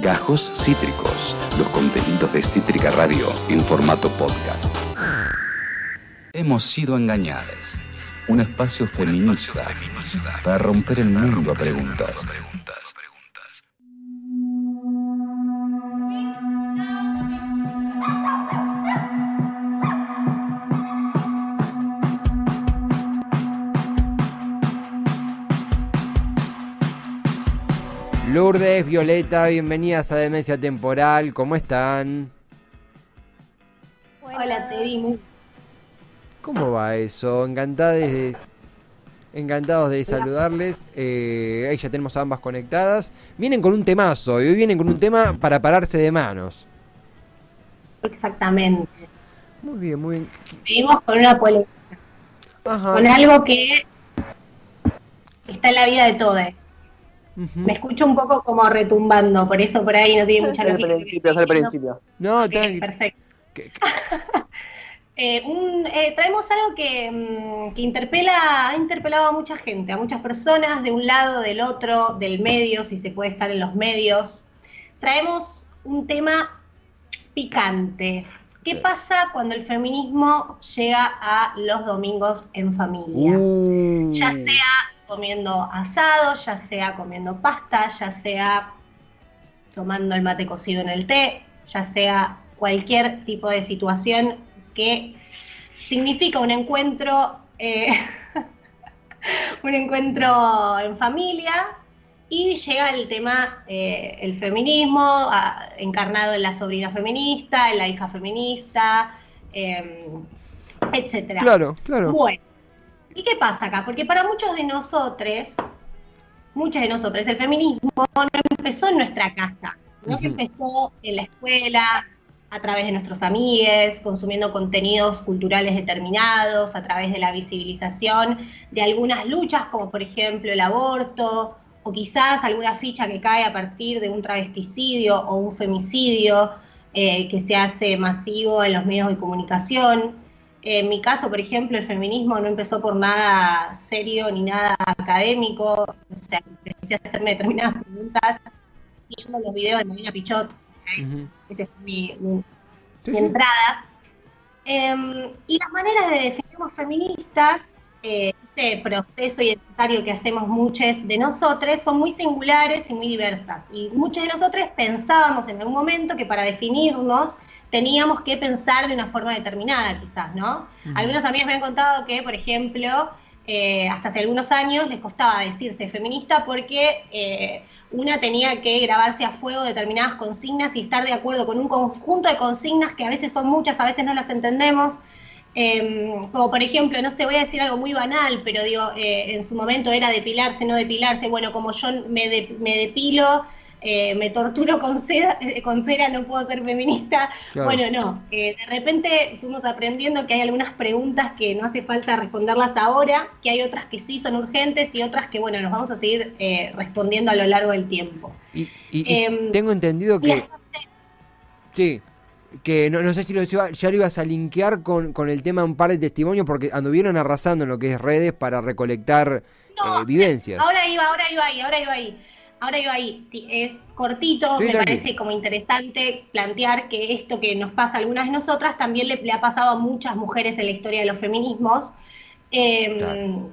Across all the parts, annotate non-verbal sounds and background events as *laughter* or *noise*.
Gajos Cítricos, los contenidos de Cítrica Radio en formato podcast. Hemos sido engañadas. Un espacio feminista para romper el mundo a preguntas. Lourdes, Violeta, bienvenidas a Demencia Temporal, ¿cómo están? Hola, Teddy. ¿Cómo va eso? Encantados de, encantados de saludarles. Eh, ahí ya tenemos a ambas conectadas. Vienen con un temazo y hoy vienen con un tema para pararse de manos. Exactamente. Muy bien, muy bien. Seguimos con una polémica. Ajá. Con algo que está en la vida de Me escucho un poco como retumbando, por eso por ahí no tiene mucha *laughs* Al lógica. principio, es al principio. No, Ok, tranqui- perfecto. *laughs* Eh, un- eh, traemos algo que, mm, que interpela, ha interpelado a mucha gente, a muchas personas, de un lado, del otro, del medio, si se puede estar en los medios. Traemos un tema picante. ¿Qué pasa cuando el feminismo llega a los domingos en familia? Uh, ya sea comiendo asado, ya sea comiendo pasta, ya sea tomando el mate cocido en el té, ya sea cualquier tipo de situación que significa un encuentro, eh, *laughs* un encuentro en familia y llega el tema, eh, el feminismo, encarnado en la sobrina feminista, en la hija feminista, eh, etcétera. Claro, claro. Bueno, ¿y qué pasa acá? Porque para muchos de nosotros, muchas de nosotros, el feminismo no empezó en nuestra casa, no que empezó en la escuela, a través de nuestros amigues, consumiendo contenidos culturales determinados, a través de la visibilización de algunas luchas, como por ejemplo el aborto, o quizás alguna ficha que cae a partir de un travesticidio o un femicidio eh, que se hace masivo en los medios de comunicación. En mi caso, por ejemplo, el feminismo no empezó por nada serio ni nada académico, o sea, empecé a hacerme determinadas preguntas viendo los videos de Marina Pichot, esa fue mi, mi- Sí, mi sí. entrada. Em, y las maneras de definirnos feministas, eh, ese proceso identitario que hacemos muchos de nosotros, son muy singulares y muy diversas. Y muchos de nosotros pensábamos en algún momento que para definirnos teníamos que pensar de una forma determinada, quizás, ¿no? Algunos amigos me han contado que, por ejemplo, eh, hasta hace algunos años les costaba decirse feminista porque eh, una tenía que grabarse a fuego determinadas consignas y estar de acuerdo con un conjunto de consignas que a veces son muchas, a veces no las entendemos. Eh, como por ejemplo, no sé, voy a decir algo muy banal, pero digo, eh, en su momento era depilarse, no depilarse. Bueno, como yo me, de- me depilo, eh, me torturo con cera, eh, con cera, no puedo ser feminista. Claro. Bueno, no. eh, de repente fuimos aprendiendo que hay algunas preguntas que no hace falta responderlas ahora, que hay otras que sí son urgentes y otras que, bueno, nos vamos a seguir eh, respondiendo a lo largo del tiempo. Y, y- y Em, tengo entendido que, sí, que no, no sé si lo ya lo ibas a linkear con, con el tema un par de testimonios porque anduvieron arrasando en lo que es redes para recolectar No, eh, vivencias. Ahora iba, ahora iba ahí, ahora iba ahí. Ahora iba ahí. Sí, es cortito, Sí, me tranqui. parece como interesante plantear que esto que nos pasa a algunas de nosotras también le, le ha pasado a muchas mujeres en la historia de los feminismos. Eh, Claro.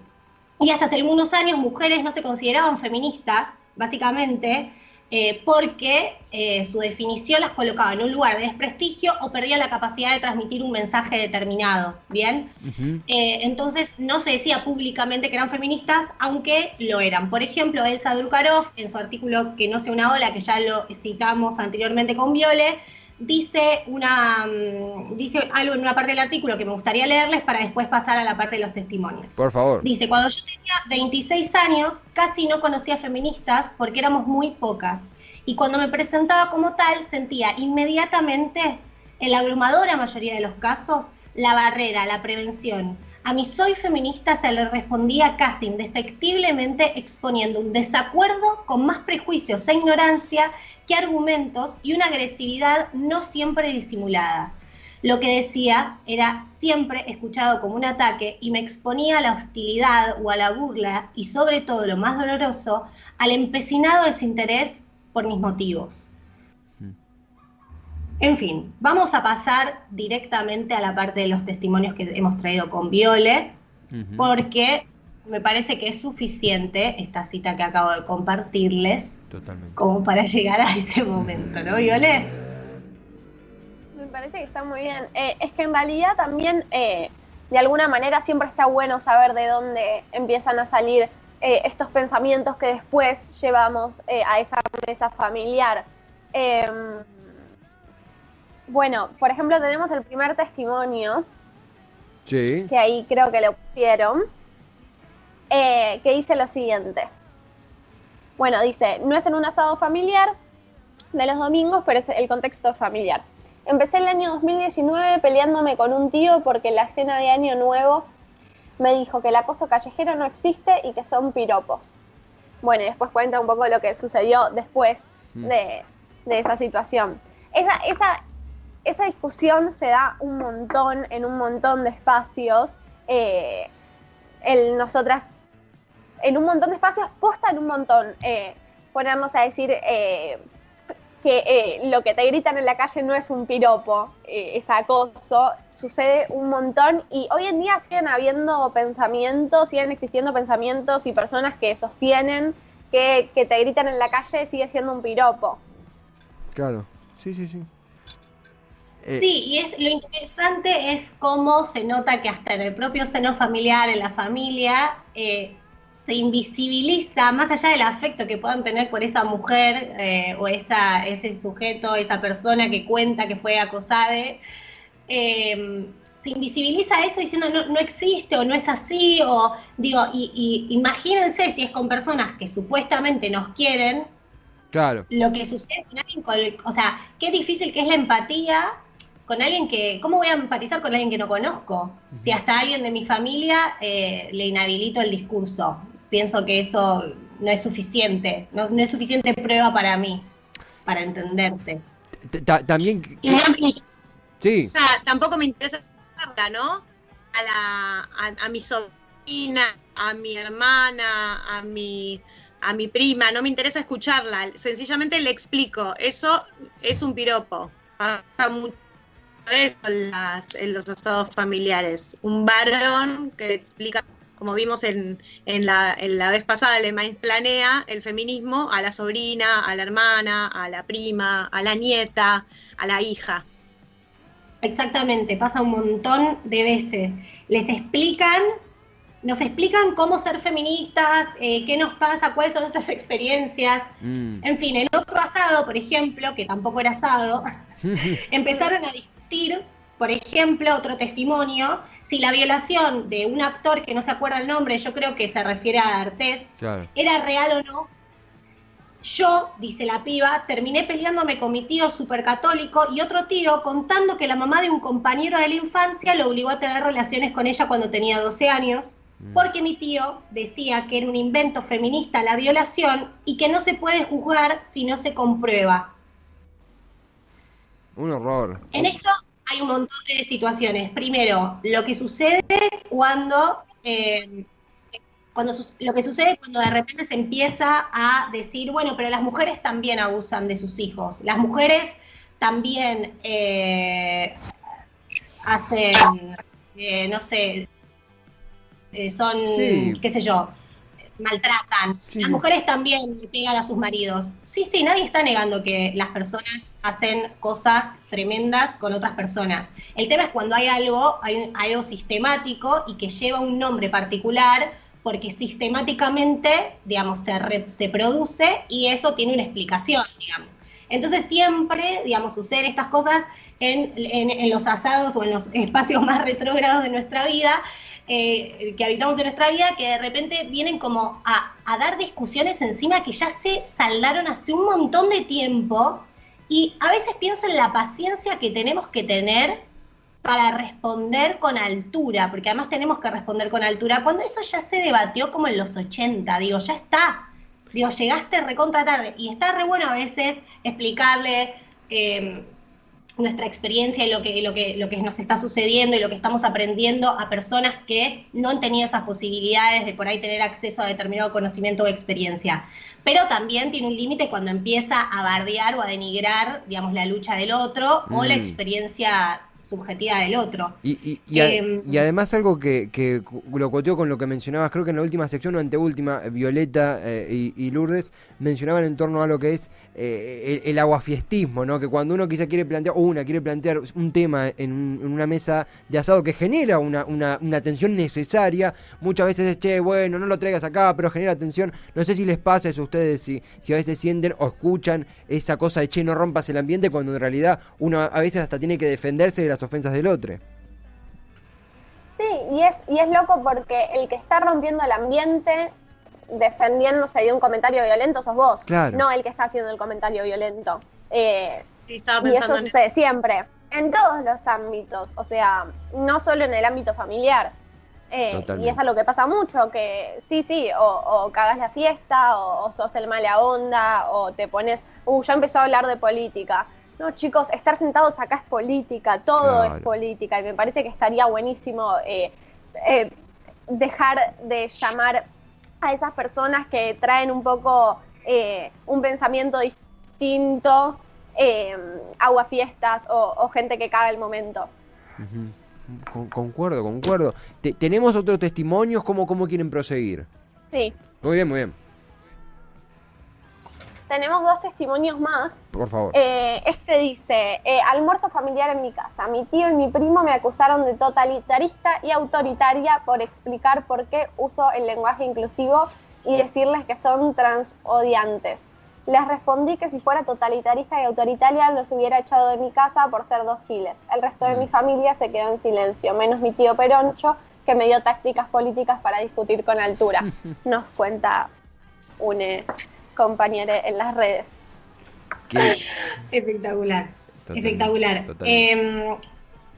Y hasta hace algunos años mujeres no se consideraban feministas, básicamente, eh, porque eh, su definición las colocaba en un lugar de desprestigio o perdía la capacidad de transmitir un mensaje determinado. ¿Bien? Eh, entonces no se decía públicamente que eran feministas, aunque lo eran. Por ejemplo, Elsa Drukarov, en su artículo Que no sea una ola, que ya lo citamos anteriormente con Viole, dice, una, mm, dice algo en una parte del artículo que me gustaría leerles para después pasar a la parte de los testimonios. Por favor. Dice, cuando yo tenía 26 años, casi no conocía feministas porque éramos muy pocas. Y cuando me presentaba como tal, sentía inmediatamente, en la abrumadora mayoría de los casos, la barrera, la prevención. A mi soy feminista se le respondía casi indefectiblemente exponiendo un desacuerdo con más prejuicios e ignorancia que argumentos y una agresividad no siempre disimulada. Lo que decía era siempre escuchado como un ataque y me exponía a la hostilidad o a la burla y sobre todo lo más doloroso, al empecinado desinterés por mis motivos. En fin, vamos a pasar directamente a la parte de los testimonios que hemos traído con Viole, porque me parece que es suficiente esta cita que acabo de compartirles como para llegar a ese momento, ¿no, Viole? Me parece que está muy bien. Eh, es que en realidad también, eh, de alguna manera, siempre está bueno saber de dónde empiezan a salir eh, estos pensamientos que después llevamos a esa mesa familiar. Em, bueno, por ejemplo, tenemos el primer testimonio. Sí. Que ahí creo que lo pusieron. Eh, que dice lo siguiente. Bueno, dice, no es en un asado familiar de los domingos, pero es el contexto familiar. Empecé el año 2019 peleándome con un tío porque la cena de año nuevo me dijo que el acoso callejero no existe y que son piropos. Bueno, y después cuenta un poco lo que sucedió después mm. de, de esa situación. Esa, esa, esa discusión se da un montón en un montón de espacios. Eh, nosotras, en un montón de espacios, postan un montón. Eh, ponernos a decir eh, que lo que te gritan en la calle no es un piropo, es acoso. Sucede un montón y hoy en día siguen habiendo pensamientos, siguen existiendo pensamientos y personas que sostienen que, que te gritan en la calle sigue siendo un piropo. Claro, sí, sí, sí. Eh, sí, y es lo interesante es cómo se nota que hasta en el propio seno familiar, en la familia, eh, se invisibiliza, más allá del afecto que puedan tener por esa mujer eh, o esa, ese sujeto, esa persona que cuenta que fue acosada, se invisibiliza eso diciendo no, no, existe o no es así, o digo, y, imagínense si es con personas que supuestamente nos quieren, Claro. Lo que sucede con alguien, o sea, qué difícil que es la empatía con alguien que, ¿cómo voy a empatizar con alguien que no conozco? Si hasta alguien de mi familia eh, le inhabilito el discurso. Pienso que eso no es suficiente, no, es suficiente prueba para mí, para entenderte. También... sí. O sea, tampoco me interesa ¿no? A, la, a, mi sobrina, a mi hermana, a mi a mi prima, no me interesa escucharla, sencillamente le explico, eso es un piropo. Pasa mucho en, en los asados familiares. Un varón que explica, como vimos en, en, la, en la vez pasada, le planea el feminismo a la sobrina, a la hermana, a la prima, a la nieta, a la hija. Exactamente, pasa un montón de veces. Les explican, nos explican cómo ser feministas, eh, qué nos pasa, cuáles son nuestras experiencias. Mm. En fin, en otro asado, por ejemplo, que tampoco era asado, *laughs* *laughs* empezaron a discutir por ejemplo, otro testimonio, si la violación de un actor que no se acuerda el nombre, yo creo que se refiere a Artés, era real o no. Yo, dice la piba, terminé peleándome con mi tío supercatólico y otro tío contando que la mamá de un compañero de la infancia lo obligó a tener relaciones con ella cuando tenía 12 años, mm. porque mi tío decía que era un invento feminista la violación y que no se puede juzgar si no se comprueba. Un horror. En esto hay un montón de situaciones. Primero, lo que sucede cuando, eh, cuando lo que sucede cuando de repente se empieza a decir, bueno, pero las mujeres también abusan de sus hijos. Las mujeres también eh, hacen, eh, no sé, son, qué sé yo, maltratan. Las mujeres también pegan a sus maridos. Sí, sí, nadie está negando que las personas hacen cosas tremendas con otras personas. El tema es cuando hay algo, hay algo sistemático y que lleva un nombre particular porque sistemáticamente, digamos, se, se produce y eso tiene una explicación, digamos. Entonces siempre, digamos, suceden estas cosas en, en los asados o en los espacios *laughs* más retrógrados de nuestra vida eh, que habitamos en nuestra vida, que de repente vienen como a, dar discusiones encima que ya se saldaron hace un montón de tiempo. Y a veces pienso en la paciencia que tenemos que tener para responder con altura, porque además tenemos que responder con altura, cuando eso ya se debatió como en los 80, digo, ya está, digo, llegaste recontra tarde, y está re bueno a veces explicarle, eh, nuestra experiencia y lo que, lo, que, lo que nos está sucediendo y lo que estamos aprendiendo a personas que no han tenido esas posibilidades de por ahí tener acceso a determinado conocimiento o experiencia. Pero también tiene un límite cuando empieza a bardear o a denigrar, digamos, la lucha del otro o la mm. experiencia subjetiva del otro. Y, y, em, además algo que, que, lo coteó con lo que mencionabas, creo que en la última sección o anteúltima, Violeta eh, y, Lourdes mencionaban en torno a lo que es eh, el, aguafiestismo, ¿no? Que cuando uno quizá quiere plantear, o una quiere plantear un tema en, una mesa de asado que genera una, una, una, tensión necesaria, muchas veces es, che, bueno, no lo traigas acá, pero genera tensión. No sé si les pasa eso a ustedes, si, si a veces sienten o escuchan esa cosa de, che, no rompas el ambiente, cuando en realidad uno a veces hasta tiene que defenderse de la ofensas del otro. Sí, y es, y es loco porque el que está rompiendo el ambiente defendiéndose de un comentario violento sos vos, no el que está haciendo el comentario violento. Eh, y eso sucede siempre, en todos los ámbitos, o sea, no solo en el ámbito familiar. Eh, y es algo que pasa mucho, que sí, sí, o, cagas la fiesta, o, sos el mala onda, o te pones, uh, ya empezó a hablar de política. No, chicos, estar sentados acá es política, todo es política, y me parece que estaría buenísimo eh, eh, dejar de llamar a esas personas que traen un poco eh, un pensamiento distinto, aguafiestas o, o gente que caga el momento. concuerdo, concuerdo. ¿Tenemos otros testimonios? ¿Cómo, ¿Cómo quieren proseguir? Sí. Muy bien, muy bien tenemos dos testimonios más. Por favor. Eh, este dice, eh, almuerzo familiar en mi casa. Mi tío y mi primo me acusaron de totalitarista y autoritaria por explicar por qué uso el lenguaje inclusivo y decirles que son transodiantes. Les respondí que si fuera totalitarista y autoritaria los hubiera echado de mi casa por ser dos giles. El resto de mi mm. familia se quedó en silencio, menos mi tío Peroncho, que me dio tácticas políticas para discutir con altura. *laughs* Nos cuenta une compañero en las redes. Espectacular, espectacular. Eh,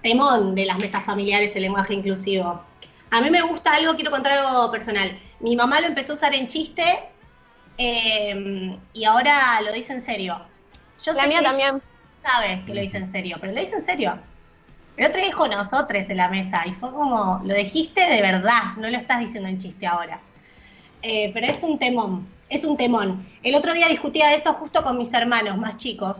temón de las mesas familiares, el lenguaje inclusivo. A mí me gusta algo, quiero contar algo personal. Mi mamá lo empezó a usar en chiste em, y ahora lo dice en serio. Yo la mía también. Sabe que lo dice en serio, pero lo dice en serio. El otro día dijo nosotros en la mesa y fue como, lo dijiste de verdad, no lo estás diciendo en chiste ahora. Eh, pero es un temón es un temón. El otro día discutía eso justo con mis hermanos más chicos,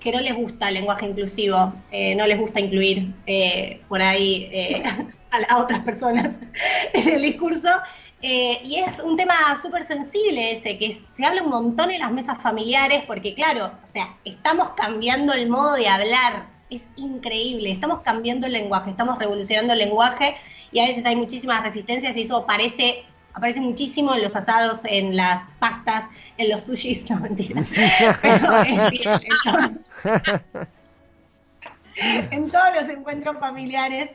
que no les gusta el lenguaje inclusivo, eh, no les gusta incluir eh, por ahí eh, *laughs* a, otras personas *laughs* en el discurso. y es un tema súper sensible ese, que se habla un montón en las mesas familiares, porque claro, o sea, estamos cambiando el modo de hablar, es increíble, estamos cambiando el lenguaje, estamos revolucionando el lenguaje y a veces hay muchísimas resistencias y eso parece aparece muchísimo en los asados, en las pastas, en los sushis, *laughs* no mentira. *laughs* Pero en, todos los encuentros familiares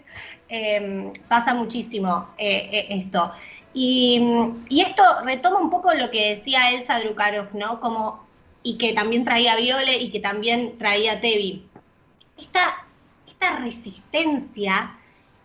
em, pasa muchísimo eh, eh, esto. Y, esto retoma un poco lo que decía Elsa Drukarov, ¿no? Como, y que también traía Viole y que también traía Tevi. Esta, esta resistencia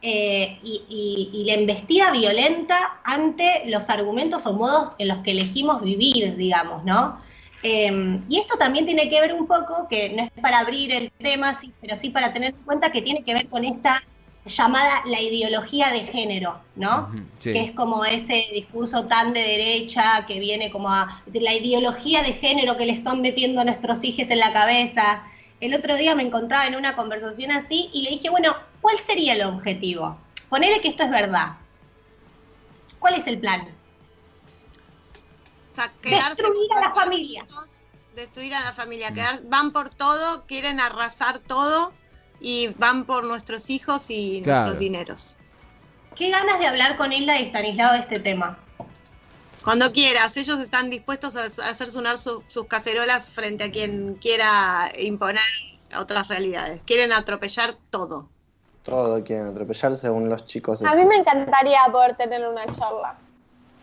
eh, y, la embestida violenta ante los argumentos o modos en los que elegimos vivir, digamos, ¿no? Em, y esto también tiene que ver un poco, que no es para abrir el tema, pero sí para tener en cuenta que tiene que ver con esta llamada la ideología de género, ¿no? Que es como ese discurso tan de derecha que viene como a decir la ideología de género que le están metiendo a nuestros hijos en la cabeza. El otro día me encontraba en una conversación así y le dije, bueno, ¿cuál sería el objetivo? Ponele que esto es verdad. ¿Cuál es el plan? destruir a la familia. destruir a la familia. van por todo, quieren arrasar todo y van por nuestros hijos y nuestros dineros. Qué ganas de hablar con Hilda y Stanislao de este tema. Cuando quieras, ellos están dispuestos a hacer sonar sus cacerolas frente a quien quiera imponer otras realidades. Quieren atropellar todo. Todo quieren atropellar según los chicos. A mí me encantaría poder tener una charla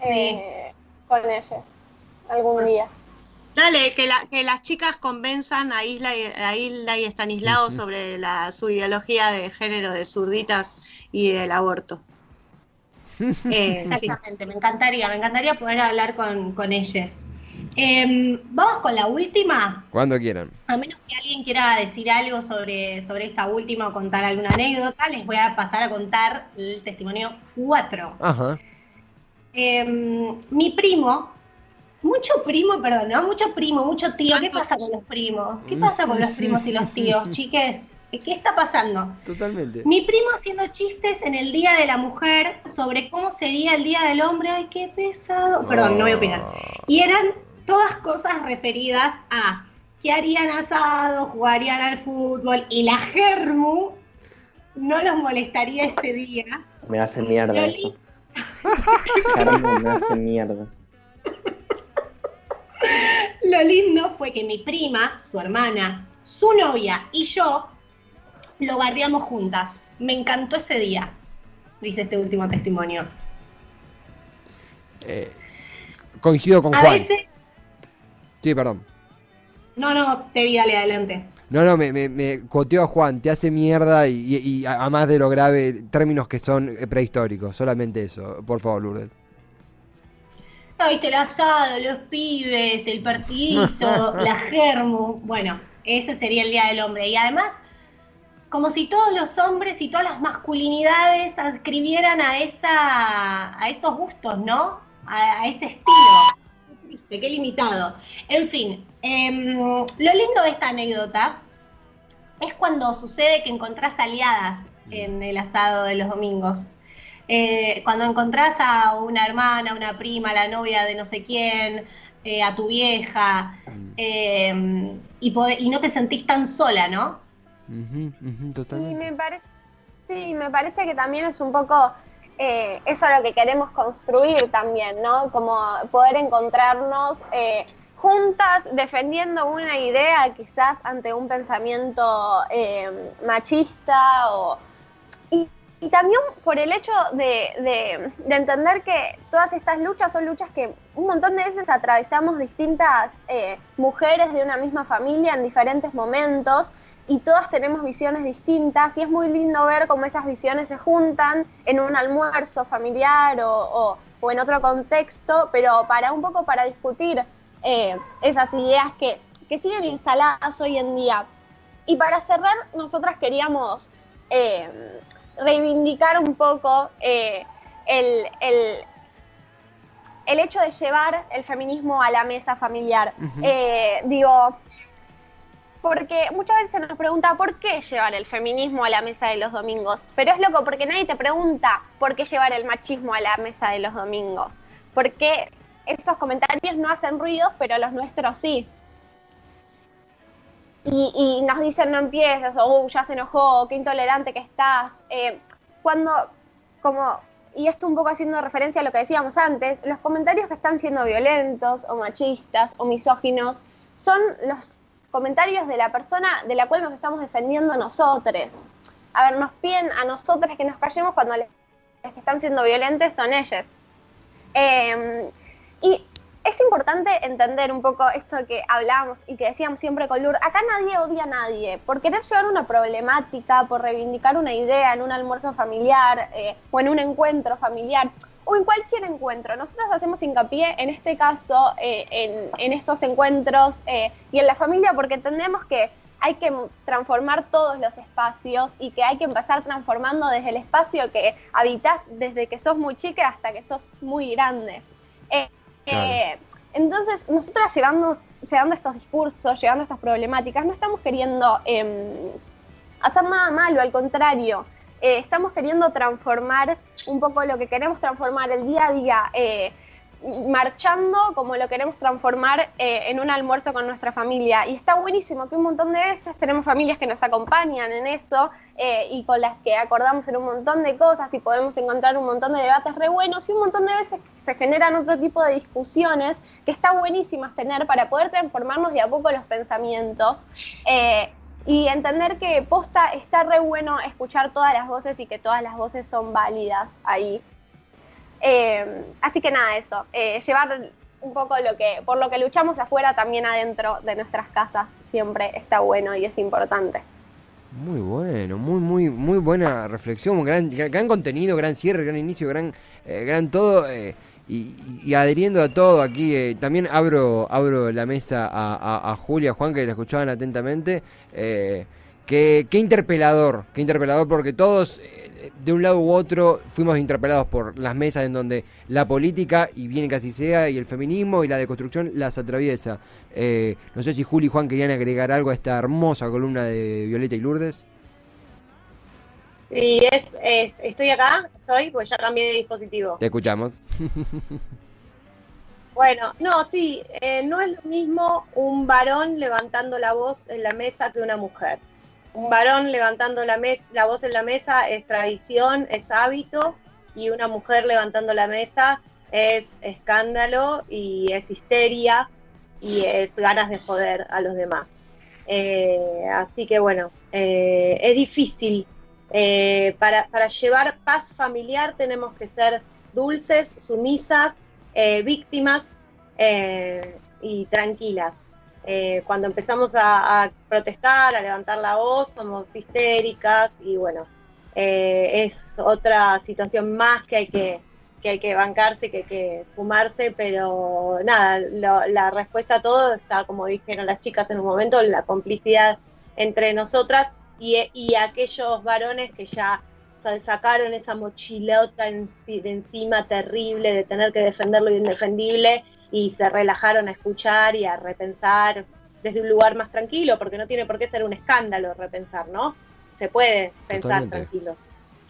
eh, con ellos algún día. Dale, que, que las chicas convenzan a Isla y, a Hilda y Estanislao sobre la, su ideología de género de zurditas y del aborto. *laughs* Eh, Exactamente, me encantaría, me encantaría poder hablar con, con ellas. Em, Vamos con la última. Cuando quieran. A menos que alguien quiera decir algo sobre, sobre esta última o contar alguna anécdota, les voy a pasar a contar el testimonio 4. Ajá. Em, mi primo, mucho primo, perdón, ¿no? Mucho primo, mucho tío. ¿Qué pasa con los primos? ¿Qué pasa con los primos y los tíos, *laughs* chiques? ¿Qué está pasando? Totalmente. Mi primo haciendo chistes en el Día de la Mujer sobre cómo sería el Día del Hombre. Ay, qué pesado. Perdón, no voy a opinar. Y eran todas cosas referidas a que harían asado, jugarían al fútbol y la Germu no los molestaría ese día. Me hace mierda eso. Germu me hace mierda. Lo lindo fue que mi prima, su hermana, su novia y yo lo bardeamos juntas. Me encantó ese día, dice este último testimonio. Eh, coincido con A Juan. veces, Sí, perdón. no, no, te vi, dale adelante. No, no, me, me, me coteó a Juan, te hace mierda y, a a más de lo grave, términos que son eh, prehistóricos, solamente eso. Por favor, Lourdes. No, viste el asado, los pibes, el partidito, *laughs* la germu. Bueno, ese sería el Día del Hombre. Y además, como si todos los hombres y todas las masculinidades adscribieran a esa, a esos gustos, ¿no? A, a ese estilo. Qué limitado. En fin, em, lo lindo de esta anécdota es cuando sucede que encontrás aliadas en el asado de los domingos. Eh, cuando encontrás a una hermana, una prima, la novia de no sé quién, eh, a tu vieja, eh, y, pode- y no te sentís tan sola, ¿no? Y totalmente. me parece, sí, me parece que también es un poco eh, eso lo que queremos construir también, ¿no? Como poder encontrarnos eh, juntas defendiendo una idea quizás ante un pensamiento eh, machista o... Y, también por el hecho de, de- de entender que todas estas luchas son luchas que un montón de veces atravesamos distintas mujeres de una misma familia en diferentes momentos y todas tenemos visiones distintas y es muy lindo ver cómo esas visiones se juntan en un almuerzo familiar o, o- o en otro contexto, pero para un poco para discutir eh, esas ideas que, que siguen instaladas hoy en día. Y para cerrar, nosotras queríamos eh, reivindicar un poco eh, el, el- el hecho de llevar el feminismo a la mesa familiar. Digo, porque muchas veces se nos pregunta por qué llevar el feminismo a la mesa de los domingos. Pero es loco porque nadie te pregunta por qué llevar el machismo a la mesa de los domingos. Porque esos comentarios no hacen ruidos, pero los nuestros sí. Y, nos dicen no empieces, o "Uh, ya se enojó, qué intolerante que estás. Eh, cuando, como, y esto un poco haciendo referencia a lo que decíamos antes, los comentarios que están siendo violentos o machistas o misóginos son los comentarios de la persona de la cual nos estamos defendiendo nosotros. A ver, nos piden a nosotros que nos callemos cuando les que están siendo violentes son ellos. Eh, y es importante entender un poco esto que hablábamos y que decíamos siempre con Lur. Acá nadie odia a nadie. Por querer llevar una problemática, por reivindicar una idea en un almuerzo familiar eh, o en un encuentro familiar o en cualquier encuentro. Nosotros hacemos hincapié en este caso, eh, en, en estos encuentros eh, y en la familia porque entendemos que hay que transformar todos los espacios y que hay que empezar transformando desde el espacio que habitas desde que sos muy chica hasta que sos muy grande. Eh, Claro. eh, entonces, nosotras llevando, llevando estos discursos, llevando estas problemáticas, no estamos queriendo em, hacer nada malo, al contrario, eh, estamos queriendo transformar un poco lo que queremos transformar el día a día, eh, marchando como lo queremos transformar eh, en un almuerzo con nuestra familia. Y está buenísimo que un montón de veces tenemos familias que nos acompañan en eso y con las que acordamos en un montón de cosas y podemos encontrar un montón de debates re buenos y un montón de veces se generan otro tipo de discusiones que está buenísimas tener para poder transformarnos de a poco los pensamientos. Y entender que posta está re bueno escuchar todas las voces y que todas las voces son válidas ahí. Eh, así que nada, eso. Eh, llevar un poco lo que, por lo que luchamos afuera, también adentro de nuestras casas, siempre está bueno y es importante. Muy bueno, muy, muy, muy buena reflexión, gran, gran contenido, gran cierre, gran inicio, gran, eh, gran todo. eh, y, adheriendo a todo aquí, eh, también abro, abro la mesa a, Julia, Juan, que la escuchaban atentamente. Eh, qué, interpelador, qué interpelador, porque todos, eh, de un lado u otro, fuimos interpelados por las mesas en donde la política, y viene que así sea, y el feminismo y la deconstrucción las atraviesa. no sé si Julia y Juan querían agregar algo a esta hermosa columna de Violeta y Lourdes. Sí, es, estoy acá, estoy, pues ya cambié de dispositivo. Te escuchamos. *laughs* bueno, no, sí, eh, no es lo mismo un varón levantando la voz en la mesa que una mujer. Un varón levantando la, la voz en la mesa es tradición, es hábito, y una mujer levantando la mesa es escándalo y es histeria y es ganas de joder a los demás. Eh, así que bueno, eh, es difícil eh, para, llevar paz familiar tenemos que ser dulces, sumisas, eh, víctimas eh, y tranquilas. cuando empezamos a, protestar, a levantar la voz, somos histéricas y bueno, es otra situación más que hay que, que hay que bancarse, que hay que fumarse, pero nada, la respuesta a todo está, como dijeron las chicas en un momento, la complicidad entre nosotras y, aquellos varones que ya sacaron esa mochilota de encima terrible de tener que defender lo indefendible y se relajaron a escuchar y a repensar desde un lugar más tranquilo, porque no tiene por qué ser un escándalo repensar, ¿no? Se puede pensar tranquilos.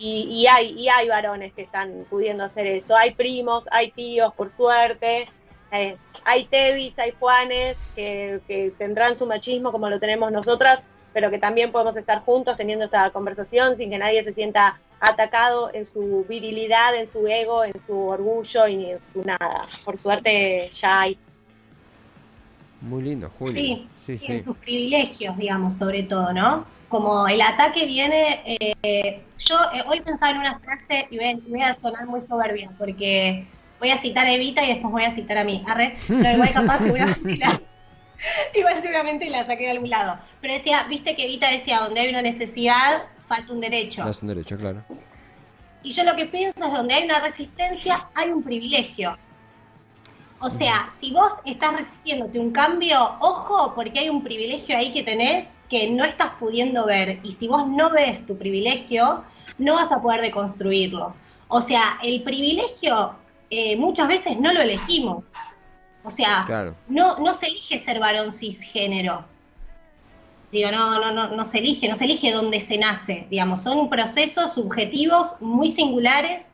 Y, hay, y hay varones que están pudiendo hacer eso. Hay primos, hay tíos, por suerte. Eh, hay Tevis, hay Juanes que, que tendrán su machismo como lo tenemos nosotras, pero que también podemos estar juntos teniendo esta conversación sin que nadie se sienta atacado en su virilidad, en su ego, en su orgullo y en su nada. Por suerte ya hay. Muy lindo, Julio. Sí, sí, en sus privilegios, digamos, sobre todo, ¿no? Como el ataque viene, eh, yo eh, hoy pensaba en una frase y voy, a sonar muy soberbia, porque voy a citar a Evita y después voy a citar a mí. Arre, *laughs* pero igual capaz seguramente la, *laughs* Igual seguramente la saqué de algún lado. Pero decía, viste que Evita decía, donde hay una necesidad, falta un derecho. No es un derecho, claro. Y yo lo que pienso es, donde hay una resistencia, hay un privilegio. O sea, si vos estás resistiéndote un cambio, ojo, porque hay un privilegio ahí que tenés que no estás pudiendo ver. Y si vos no ves tu privilegio, no vas a poder deconstruirlo. O sea, el privilegio eh, muchas veces no lo elegimos. O sea, no, no se elige ser varón cisgénero. Digo, no, no, no, no se elige, no se elige dónde se nace, digamos, son procesos subjetivos muy singulares.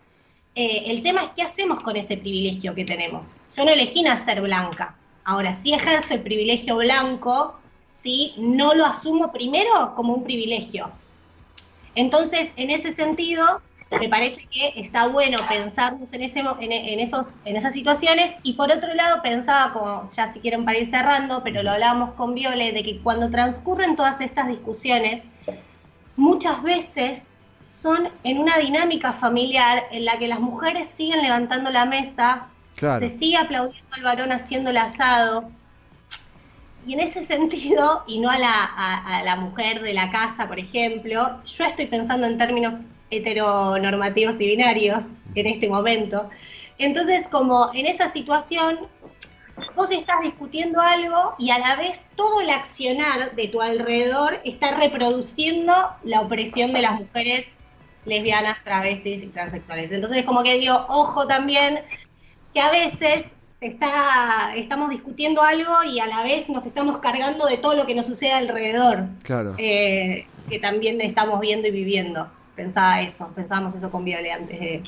Eh, el tema es qué hacemos con ese privilegio que tenemos. Yo no elegí nacer blanca. Ahora, si ejerzo el privilegio blanco, si no lo asumo primero como un privilegio. Entonces, en ese sentido, me parece que está bueno pensarnos en, ese, en, esos, en esas situaciones. Y por otro lado pensaba, como ya si quieren para ir cerrando, pero lo hablábamos con Viole, de que cuando transcurren todas estas discusiones, muchas veces son en una dinámica familiar en la que las mujeres siguen levantando la mesa, se sigue aplaudiendo al varón haciendo el asado, y en ese sentido, y no a la, a la mujer de la casa, por ejemplo, yo estoy pensando en términos heteronormativos y binarios en este momento. Entonces, como en esa situación, vos estás discutiendo algo y a la vez todo el accionar de tu alrededor está reproduciendo la opresión de las mujeres lesbianas, travestis y transexuales. Entonces, como que digo, ojo también que a veces está, estamos discutiendo algo y a la vez nos estamos cargando de todo lo que nos sucede alrededor. Claro. Eh, que también estamos viendo y viviendo pensaba eso, pensábamos eso con Viole antes de,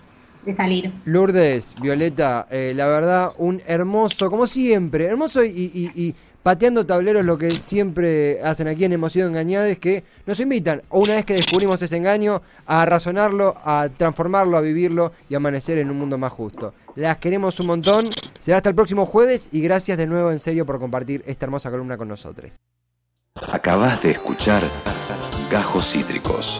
salir. Lourdes, Violeta, eh, la verdad, un hermoso, como siempre, hermoso y, pateando tableros lo que siempre hacen aquí en Hemos sido engañados, que nos invitan, una vez que descubrimos ese engaño, a razonarlo, a transformarlo, a vivirlo y amanecer en un mundo más justo. Las queremos un montón, será hasta el próximo jueves y gracias de nuevo en serio por compartir esta hermosa columna con nosotros. Acabas de escuchar Gajos Cítricos.